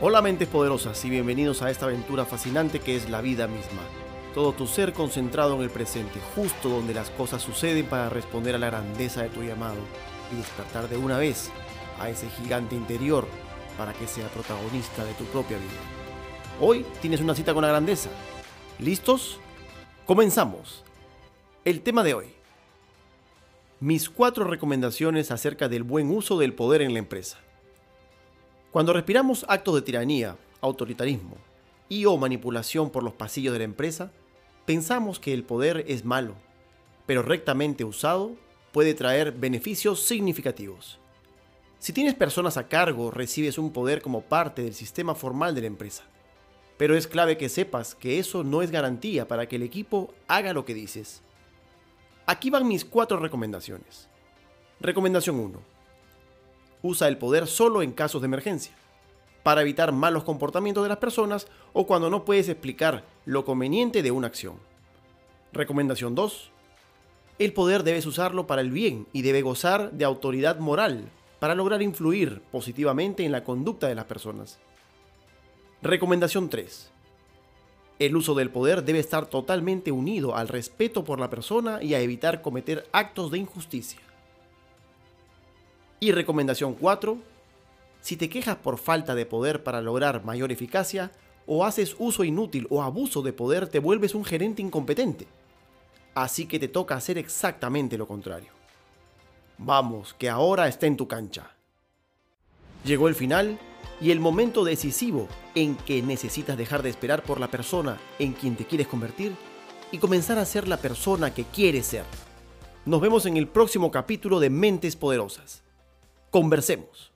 Hola mentes poderosas y bienvenidos a esta aventura fascinante que es la vida misma. Todo tu ser concentrado en el presente, justo donde las cosas suceden para responder a la grandeza de tu llamado y despertar de una vez a ese gigante interior para que sea protagonista de tu propia vida. Hoy tienes una cita con la grandeza. ¿Listos? Comenzamos. El tema de hoy. Mis cuatro recomendaciones acerca del buen uso del poder en la empresa. Cuando respiramos actos de tiranía, autoritarismo y o manipulación por los pasillos de la empresa, pensamos que el poder es malo, pero rectamente usado puede traer beneficios significativos. Si tienes personas a cargo, recibes un poder como parte del sistema formal de la empresa. Pero es clave que sepas que eso no es garantía para que el equipo haga lo que dices. Aquí van mis cuatro recomendaciones. Recomendación 1 usa el poder solo en casos de emergencia, para evitar malos comportamientos de las personas o cuando no puedes explicar lo conveniente de una acción. Recomendación 2. El poder debes usarlo para el bien y debe gozar de autoridad moral para lograr influir positivamente en la conducta de las personas. Recomendación 3. El uso del poder debe estar totalmente unido al respeto por la persona y a evitar cometer actos de injusticia. Y recomendación 4. Si te quejas por falta de poder para lograr mayor eficacia, o haces uso inútil o abuso de poder, te vuelves un gerente incompetente. Así que te toca hacer exactamente lo contrario. Vamos, que ahora está en tu cancha. Llegó el final y el momento decisivo en que necesitas dejar de esperar por la persona en quien te quieres convertir y comenzar a ser la persona que quieres ser. Nos vemos en el próximo capítulo de Mentes Poderosas. Conversemos.